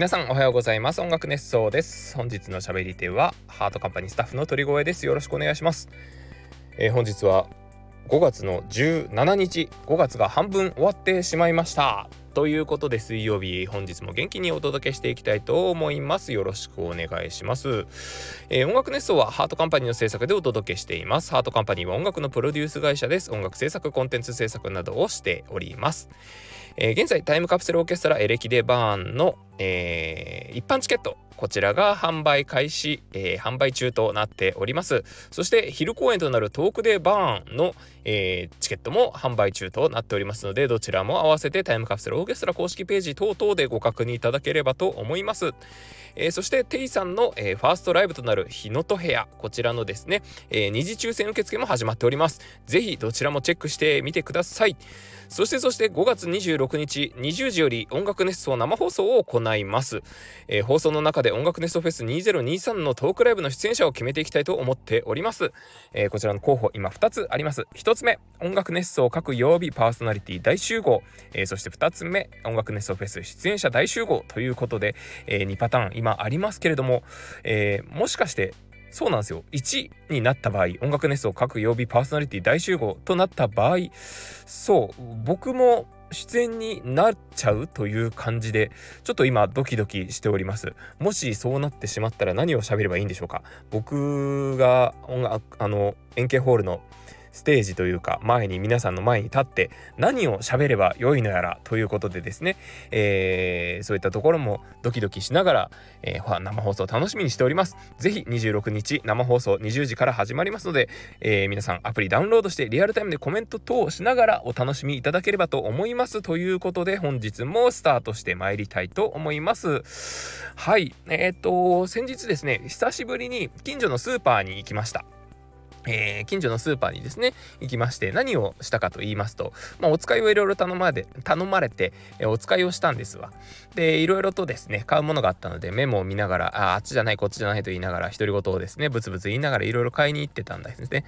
皆さんおはようございます。音楽熱奏です。本日の喋り手はハートカンパニースタッフの鳥越です。よろしくお願いします、えー、本日は5月の17日5月が半分終わってしまいました。ということで水曜日本日も元気にお届けしていきたいと思います。よろしくお願いします、えー、音楽熱奏はハートカンパニーの制作でお届けしています。ハートカンパニーは音楽のプロデュース会社です。音楽制作コンテンツ制作などをしております。えー、現在タイムカプセルオーケストラエレキデバーンの、えー、一般チケットこちらが販売開始、えー、販売中となっております。そして昼公演となるトークデバーンの、えー、チケットも販売中となっておりますのでどちらも合わせてタイムカプセルオーケストラ公式ページ等々でご確認いただければと思います、えー、そしてテイさんの、えー、ファーストライブとなる日のと部屋こちらのですね、えー、二次抽選受付も始まっております。ぜひどちらもチェックしてみてください。そしてそして5月26日20時より音楽熱奏生放送を行います、えー、放送の中で音楽熱奏フェス2023のトークライブの出演者を決めていきたいと思っております、えー、こちらの候補今2つあります。1つ目音楽熱奏各曜日パーソナリティ大集合、えー、そして2つ目音楽熱奏フェス出演者大集合ということで、え2パターン今ありますけれども、えもしかしてそうなんですよ。1になった場合音楽熱奏各曜日パーソナリティ大集合となった場合そう僕も出演になっちゃうという感じでちょっと今ドキドキしております。もしそうなってしまったら何を喋ればいいんでしょうか。僕が音楽あの円形ホールのステージというか前に皆さんの前に立って何を喋ればよいのやらということでですね、えー、そういったところもドキドキしながら、えー、生放送楽しみにしております。ぜひ26日生放送20時から始まりますので、えー、皆さんアプリダウンロードしてリアルタイムでコメント等をしながらお楽しみいただければと思いますということで本日もスタートしてまいりたいと思います。はい、えっ、と先日ですね久しぶりに近所のスーパーに行きました。えー、近所のスーパーにですね行きまして何をしたかと言いますと、まあ、お使いをいろいろ頼まれ頼まれて、えー、お使いをしたんですわ。でいろいろとですね買うものがあったのでメモを見ながらああっちじゃないこっちじゃないと言いながら独り言をですねブツブツ言いながらいろいろ買いに行ってたんですね、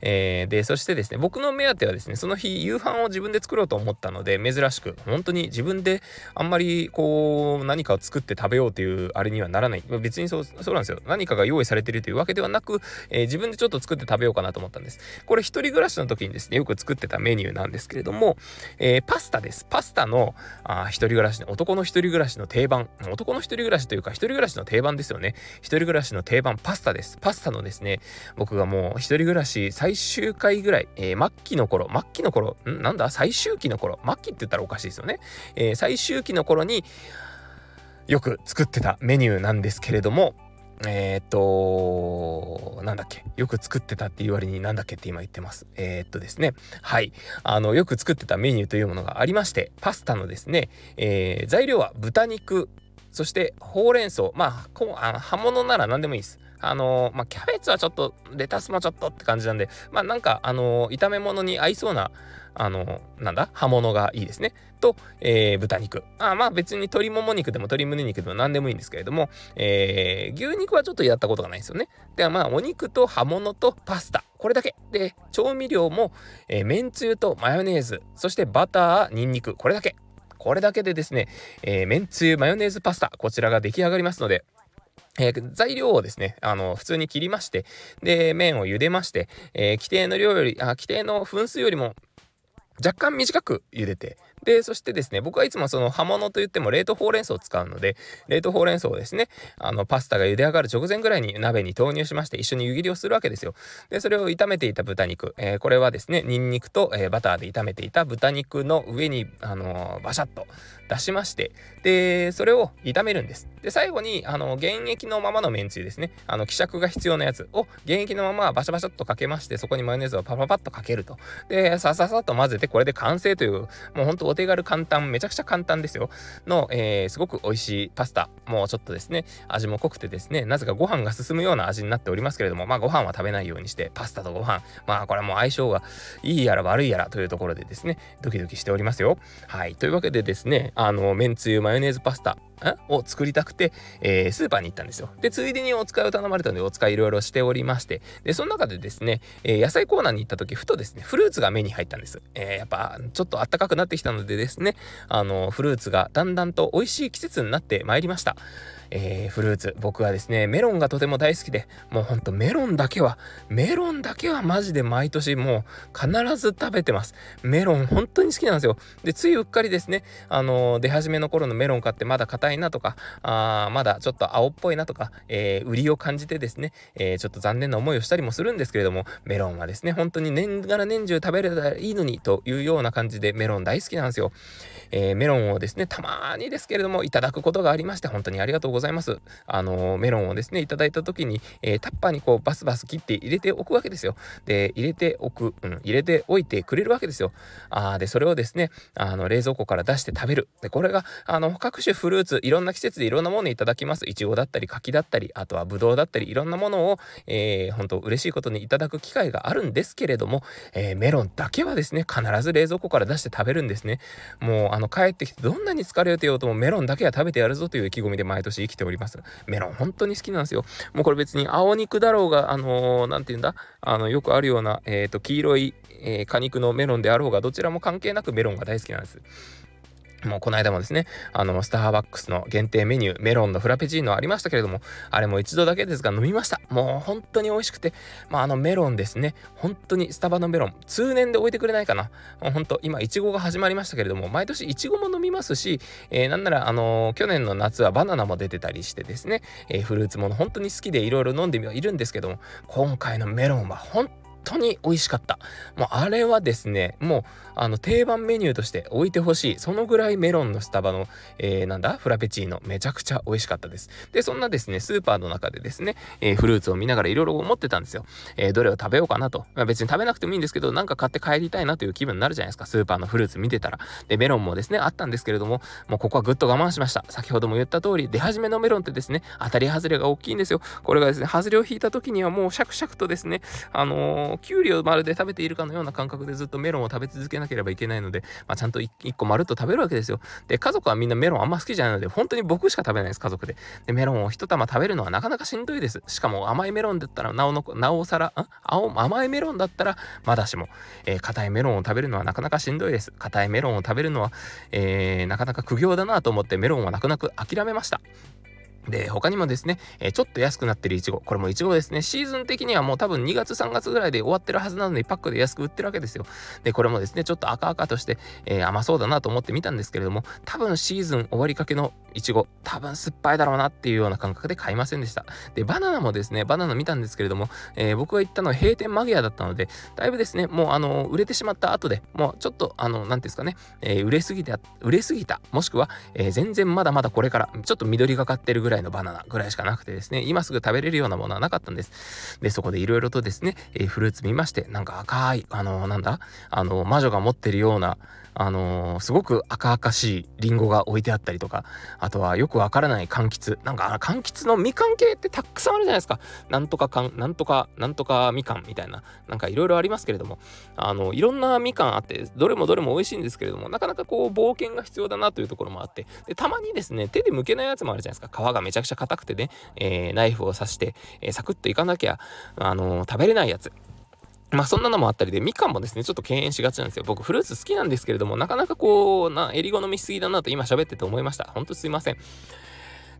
えー、でそしてですね僕の目当てはですねその日夕飯を自分で作ろうと思ったので珍しく本当に自分であんまりこう何かを作って食べようというあれにはならない。別にそうそうなんですよ。何かが用意されてるというわけではなく、えー、自分でちょっと作って食べべようかなと思ったんです。これ一人暮らしの時にですね、よく作ってたメニューなんですけれども、えー、パスタです。パスタのあ一人暮らしの、男の一人暮らしの定番、男の一人暮らしというか、一人暮らしの定番ですよね。一人暮らしの定番、パスタです。パスタのですね、僕がもう一人暮らし最終回ぐらい、えー、末期の頃、末期の頃、ん？なんだ？最終期の頃、末期って言ったらおかしいですよね。えー、最終期の頃に、よく作ってたメニューなんですけれども、えー、っと、なんだっけ、よく作ってたっていう割になんだっけって今言ってます。えー、っとですね、はい、あの、よく作ってたメニューというものがありまして、パスタのですね、えー、材料は豚肉、そしてほうれん草、まあ、こあ葉物なら何でもいいです。あのまあ、キャベツはちょっと、レタスもちょっとって感じなんで、まあ、なんか、あの炒め物に合いそうな、あのなんだ？葉物がいいですね。と、えー、豚肉。あまあ別に鶏もも肉でも鶏胸肉でも何でもいいんですけれども、えー、牛肉はちょっとやったことがないですよね。ではまあお肉と葉物とパスタ。これだけ。で、調味料も、えー、めんつゆとマヨネーズ、そしてバター、ニンニク。これだけ。これだけでですね、えー、めんつゆ、マヨネーズパスタ。こちらが出来上がりますので、えー、材料をですね、あの、普通に切りまして、で、麺を茹でまして、えー、規定の量より、あ、規定の分数よりも若干短く茹でて、で、そしてですね、僕はいつもその葉物といっても冷凍ほうれん草を使うので、冷凍ほうれん草をですね、あの、パスタが茹で上がる直前ぐらいに鍋に投入しまして、一緒に湯切りをするわけですよ。で、それを炒めていた豚肉、えー、これはですね、ニンニクと、えー、バターで炒めていた豚肉の上に、あのー、バシャッと出しまして、で、それを炒めるんです。で、最後に、あの、原液のままのめんつゆですね、あの、希釈が必要なやつを原液のままバシャバシャっとかけまして、そこにマヨネーズをパパパッとかけると。で、さささっと混ぜて、これで完成という、もうほんとお手軽簡単、めちゃくちゃ簡単ですよ。の、えー、すごく美味しいパスタ。もうちょっとですね、味も濃くてですね、なぜかご飯が進むような味になっておりますけれども、まあご飯は食べないようにして、パスタとご飯、まあこれはもう相性がいいやら悪いやらというところでですね、ドキドキしておりますよ。はい。というわけでですね、あの、めんつゆマヨネーズパスタを作りたくて、えー、スーパーに行ったんですよ。で、ついでにお使いを頼まれたので、お使いいろいろしておりまして、で、その中でですね、えー、野菜コーナーに行った時、ふとですね、フルーツが目に入ったんです。えー、やっぱ、ちょっと暖かくなってきたのでですね、あの、フルーツがだんだんと美味しい季節になってまいりました。えー、フルーツ。僕はですねメロンがとても大好きでもうほんとメロンだけはメロンだけはマジで毎年もう必ず食べてます。メロン本当に好きなんですよ。でついうっかりですねあのー、出始めの頃のメロン買ってまだ硬いなとかあまだちょっと青っぽいなとか、えー、売りを感じてですね、えちょっと残念な思いをしたりもするんですけれどもメロンはですね本当に年がら年中食べれたらいいのにというような感じでメロン大好きなんですよ。え、メロンをですね、たまにですけれども、いただくことがありまして、本当にありがとうございます。あのー、メロンをですね、いただいた時に、えー、タッパーにこう、バスバス切って入れておくわけですよ。で、入れておく、うん、入れておいてくれるわけですよ。あで、それをですね、あの、冷蔵庫から出して食べる。で、これが、あの、各種フルーツ、いろんな季節でいろんなものいただきます。いちごだったり、柿だったり、あとはぶどうだったり、いろんなものを、えー、本当嬉しいことにいただく機会があるんですけれども、えー、メロンだけはですね、必ず冷蔵庫から出して食べるんですね。もう、あの、帰ってきてどんなに疲れてようともメロンだけは食べてやるぞという意気込みで毎年生きております。メロン本当に好きなんですよ。もうこれ別に青肉だろうが、あのー、なんて言うんだ、あの、よくあるような、えっ、ー、と、黄色い、えー、果肉のメロンであろうが、どちらも関係なくメロンが大好きなんです。もうこの間もですね、あの、スターバックスの限定メニュー、メロンのフラペチーノありましたけれども、あれも一度だけですが飲みました。もう本当に美味しくて、まああのメロンですね、本当にスタバのメロン、通年で置いてくれないかな。もう本当、今、いちごが始まりましたけれども、毎年いちごも飲みますし、えー、なんなら、あのー、去年の夏はバナナも出てたりしてですね、えー、フルーツもの本当に好きでいろいろ飲んでみはいるんですけども、今回のメロンは本当当に美味しかった。もうあれはですね、もうあの定番メニューとして置いてほしい。そのぐらいメロンのスタバの、えー、なんだフラペチーノめちゃくちゃ美味しかったです。で、そんなですね、スーパーの中でですね、えー、フルーツを見ながらいろいろ思ってたんですよ。えー、どれを食べようかなと。まあ、別に食べなくてもいいんですけど、なんか買って帰りたいなという気分になるじゃないですか。スーパーのフルーツ見てたら。で、メロンもですね、あったんですけれども、もうここはぐっと我慢しました。先ほども言った通り、出始めのメロンってですね、当たり外れが大きいんですよ。これがですね、外れを引いた時にはもうシャクシャクとですね、あのー、キュウリをまるで食べているかのような感覚でずっとメロンを食べ続けなければいけないので、まあ、ちゃんと 1, 1個まるっと食べるわけですよ。で、家族はみんなメロンあんま好きじゃないので、本当に僕しか食べないです、家族で。で、メロンを1玉食べるのはなかなかしんどいです。しかも甘いメロンだったらなおの、なおさら、青甘いメロンだったらまだしも、えー、硬いメロンを食べるのはなかなかしんどいです。硬いメロンを食べるのは、えー、なかなか苦行だなと思ってメロンは泣く泣く諦めました。で、他にもですね、えー、ちょっと安くなってるいちご。これもいちごですね。シーズン的にはもう多分2月3月ぐらいで終わってるはずなので、パックで安く売ってるわけですよ。で、これもですね、ちょっと赤々として、えー、甘そうだなと思って見たんですけれども、多分シーズン終わりかけのいちご、多分酸っぱいだろうなっていうような感覚で買いませんでした。で、バナナもですね、バナナ見たんですけれども、えー、僕が行ったのは閉店間際だったので、だいぶですね、もうあの、売れてしまった後で、もうちょっと、あの、なんていうんですかね、え売れすぎた、売れすぎた、もしくは、え全然まだまだこれから、ちょっと緑がかってるぐらいのバナナぐらいしかなくてですね、今すぐ食べれるようなものはなかったんです。で、そこでいろいろとですね、えー、フルーツ見まして、なんか赤い、あのー、なんだ、あのー、魔女が持ってるような、あの、すごく赤々しいリンゴが置いてあったりとか、あとはよくわからない柑橘。なんか、柑橘のみかん系ってたくさんあるじゃないですか。なんとかかん、なんとか、なんとかみかんみたいな、なんかいろいろありますけれども、あの、いろんなみかんあって、どれもどれも美味しいんですけれども、なかなかこう、冒険が必要だなというところもあって、で、たまにですね、手で剥けないやつもあるじゃないですか。皮がめちゃくちゃ硬くてね、えー、ナイフを刺して、えー、サクッといかなきゃ、あの食べれないやつ。まあそんなのもあったりで、みかんもですね、ちょっと敬遠しがちなんですよ。僕フルーツ好きなんですけれども、なかなかこう、な、襟好みしすぎだなと今喋ってて思いました。ほんとすいません。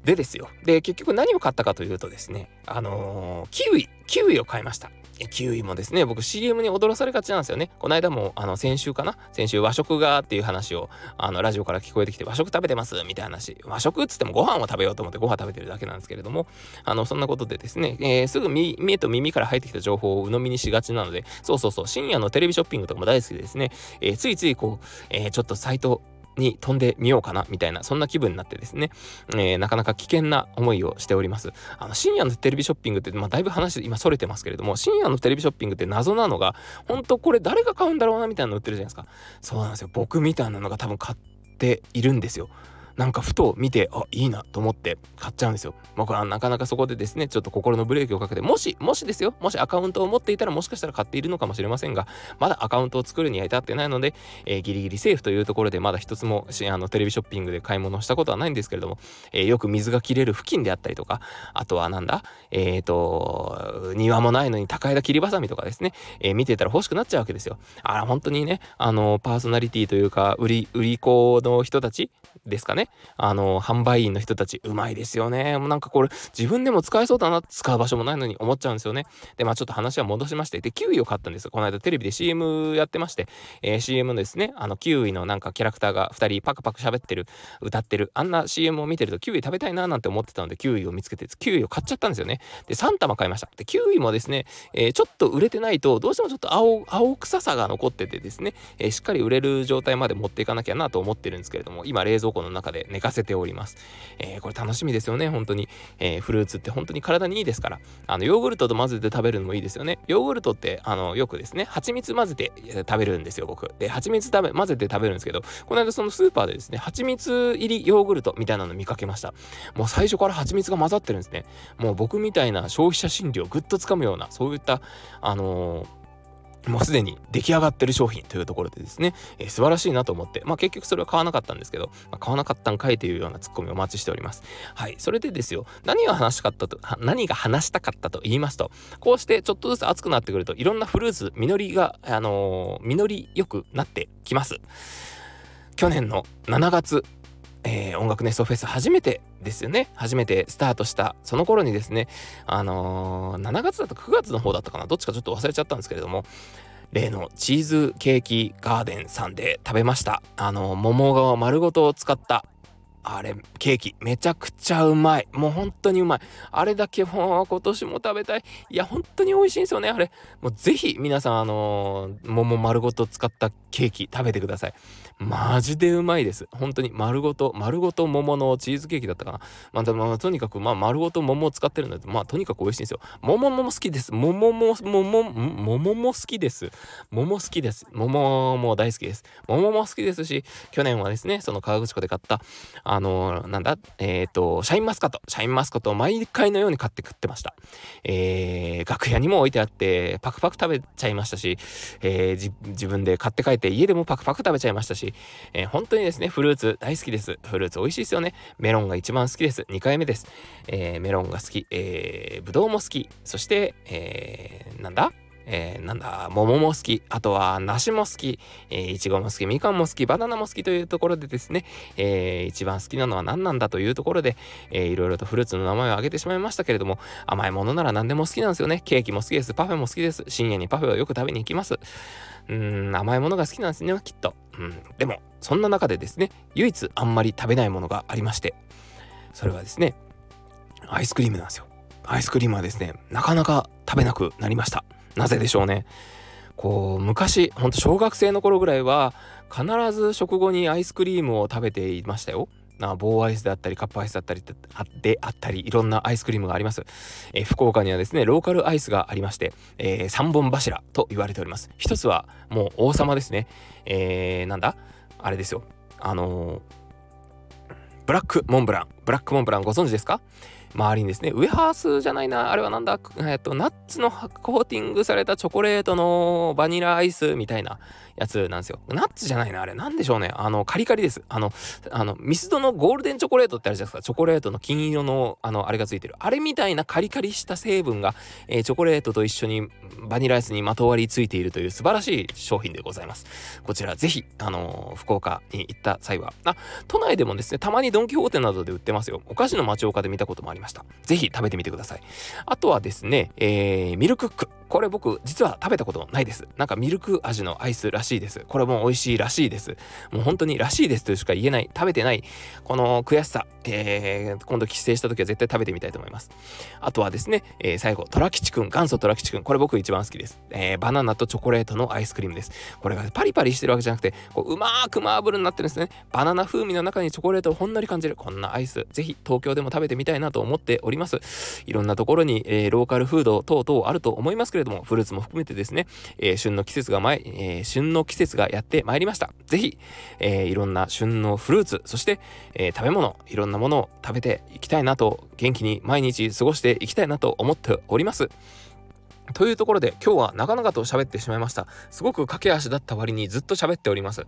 でですよ。で、結局何を買ったかというとですね、あのー、キウイ、キウイを買いました。キウイもですね、僕 CM に踊らされがちなんですよね。この間も、あの、先週かな？先週和食がっていう話を、あの、ラジオから聞こえてきて、和食食べてます？みたいな話。和食っつってもご飯を食べようと思ってご飯食べてるだけなんですけれども、あの、そんなことでですね、えー、すぐ目と耳から入ってきた情報を鵜呑みにしがちなので、そうそうそう、深夜のテレビショッピングとかも大好きでですね、えー、ついついこう、えー、ちょっとサイト、に飛んでみようかなみたいなそんな気分になってですね、えー、なかなか危険な思いをしております。あの深夜のテレビショッピングって、まあ、だいぶ話今それてますけれども深夜のテレビショッピングって謎なのが本当これ誰が買うんだろうなみたいなの売ってるじゃないですか。そうなんですよ。僕みたいなのが多分買っているんですよ。なんかふと見てあいいなと思って買っちゃうんですよ。僕はなかなかそこでですねちょっと心のブレーキをかけてもしもしですよもしアカウントを持っていたらもしかしたら買っているのかもしれませんがまだアカウントを作るには至ってないので、えー、ギリギリセーフというところでまだ一つもあのテレビショッピングで買い物をしたことはないんですけれども、えー、よく水が切れる付近であったりとかあとはなんだえっ、ー、と庭もないのに高枝切りばさみとかですね、え見てたら欲しくなっちゃうわけですよ。あら本当にねあのパーソナリティというか売り売り子の人たちですかねあの販売員の人たちうまいですよね。もうなんかこれ自分でも使えそうだな使う場所もないのに思っちゃうんですよね。でまあちょっと話は戻しましてでキウイを買ったんですこの間テレビで CM やってまして、えー、CM のですねあのキウイのなんかキャラクターが2人パクパク喋ってる歌ってるあんな CM を見てるとキウイ食べたいななんて思ってたのでキウイを見つけてキウイを買っちゃったんですよね。で3玉買いました。でキウイもですね、えー、ちょっと売れてないとどうしてもちょっと青青臭さが残っててですね、えー、しっかり売れる状態まで持っていかなきゃなと思ってるんですけれども今冷蔵庫の中でで寝かせております、えー、これ楽しみですよね本当に、えー、フルーツって本当に体にいいですから。あのヨーグルトと混ぜて食べるのもいいですよね。ヨーグルトってあのよくですね蜂蜜混ぜて食べるんですよ僕。で蜂蜜食べ混ぜて食べるんですけどこの間そのスーパーでですね蜂蜜入りヨーグルトみたいなの見かけました。もう最初から蜂蜜が混ざってるんですね。もう僕みたいな消費者心理をぐっとつかむようなそういったあのーもうすでに出来上がってる商品というところでですね、えー、素晴らしいなと思って、まあ結局それは買わなかったんですけど、まあ、買わなかったんかいというようなツッコミをお待ちしております。はい。それでですよ、何が話したかったと、何が話したかったと言いますと、こうしてちょっとずつ暑くなってくると、いろんなフルーツ、実りが、あのー、実り良くなってきます。去年の7月えー、音楽ネストフェス初めてですよね。初めてスタートしたその頃にですねあのー、7月だと9月の方だったかな。どっちかちょっと忘れちゃったんですけれども例のチーズケーキガーデンさんで食べました。あの桃が丸ごとを使ったあれケーキめちゃくちゃうまい。もう本当にうまい。あれだけもう今年も食べたい。いや本当に美味しいんですよねあれ。もうぜひ皆さんあの、桃丸ごと使ったケーキ食べてください。マジでうまいです。本当に丸ごと、丸ごと桃のチーズケーキだったかな。まあ、まあ、とにかく、まあ、丸ごと桃を使ってるので、まあ、とにかく美味しいんですよ。桃も好きです。桃も、桃、桃も好きです。桃好きです。桃も大好きです。桃も好きですし、去年はですね、その河口湖で買った、あのー、なんだ、えっ、ー、と、シャインマスカット。シャインマスカットを毎回のように買って食ってました。えー、楽屋にも置いてあって、パクパク食べちゃいましたし、えー、自分で買って帰って家でもパクパク食べちゃいましたし、し、えー、本当にですね、フルーツ大好きです。フルーツ美味しいですよね。メロンが一番好きです。2回目です。えー、メロンが好き、えー、ぶどうも好き、そして、えー、なんだ？えー、なんだ、桃も好き、あとは梨も好き、えー、いちごも好き、みかんも好き、バナナも好きというところでですね、えー、一番好きなのは何なんだというところで、えー、いろいろとフルーツの名前を挙げてしまいましたけれども、甘いものなら何でも好きなんですよね。ケーキも好きです。パフェも好きです。深夜にパフェをよく食べに行きます。うん、甘いものが好きなんですね、きっと。うん、でも、そんな中でですね、唯一あんまり食べないものがありまして、それはですね、アイスクリームなんですよ。アイスクリームはですね、なかなか食べなくなりました。なぜでしょうね。こう昔ほんと小学生の頃ぐらいは必ず食後にアイスクリームを食べていましたよ。な棒アイスであったりカップアイスだったりであったりいろんなアイスクリームがあります、えー、福岡にはですねローカルアイスがありまして、えー、3本柱と言われております。一つはもう王様ですね。えー、なんだ？あれですよ。あのー、ブラックモンブラン。ブラックモンブランご存知ですか？周りにですねウエハースじゃないなあれはなんだえっとナッツのコーティングされたチョコレートのバニラアイスみたいなやつなんですよ。ナッツじゃないな、あれ。なんでしょうね。あの、カリカリです。あの、あの、ミスドのゴールデンチョコレートってあるじゃないですか。チョコレートの金色の、あの、あれがついてる。あれみたいなカリカリした成分が、えー、チョコレートと一緒にバニラアイスにまとわりついているという素晴らしい商品でございます。こちら、ぜひ、あの、福岡に行った際は、あ、都内でもですね、たまにドンキホーテなどで売ってますよ。お菓子の町岡で見たこともありますました。ぜひ食べてみてください。あとはですね、えー、ミルクック。これ僕実は食べたことないです。なんかミルク味のアイスらしいです。これも美味しいらしいです。もう本当にらしいですとしか言えない、食べてない、この悔しさ、えー、今度帰省した時は絶対食べてみたいと思います。あとはですね、えー、最後、トラ吉くん、元祖トラ吉くん。これ僕一番好きです。えー、バナナとチョコレートのアイスクリームです。これがパリパリしてるわけじゃなくて、こううまーくマーブルになってるんですね。バナナ風味の中にチョコレートをほんのり感じる。こんなアイス、ぜひ東京でも食べてみたいなと思っております。いろんなところに、え、ローカルフード等々あると思いますけれども、フルーツも含めてですね、えー、旬の季節が前、えー、旬の季節がやってまいりました。ぜひ、えー、いろんな旬のフルーツ、そして、え食べ物、いろんなものを食べていきたいなと、元気に毎日過ごしていきたいなと思っております。というところで今日は長々と喋ってしまいました。すごく駆け足だった割にずっと喋っております。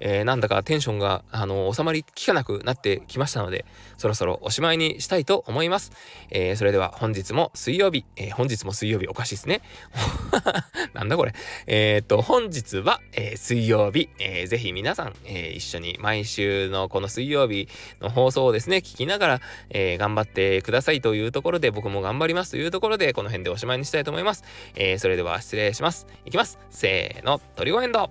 えー、なんだかテンションがあの収まりきかなくなってきましたので、そろそろおしまいにしたいと思います。えー、それでは本日も水曜日、えー、本日も水曜日おかしいですね。なんだこれ。えー、っと、本日は、え水曜日、えー、ぜひ皆さん、え一緒に毎週のこの水曜日の放送をですね、聞きながら、え頑張ってくださいというところで僕も頑張りますというところでこの辺でおしまいにしたいと思いますます。。えー、それでは失礼します。いきます。せーの、トリゴエンド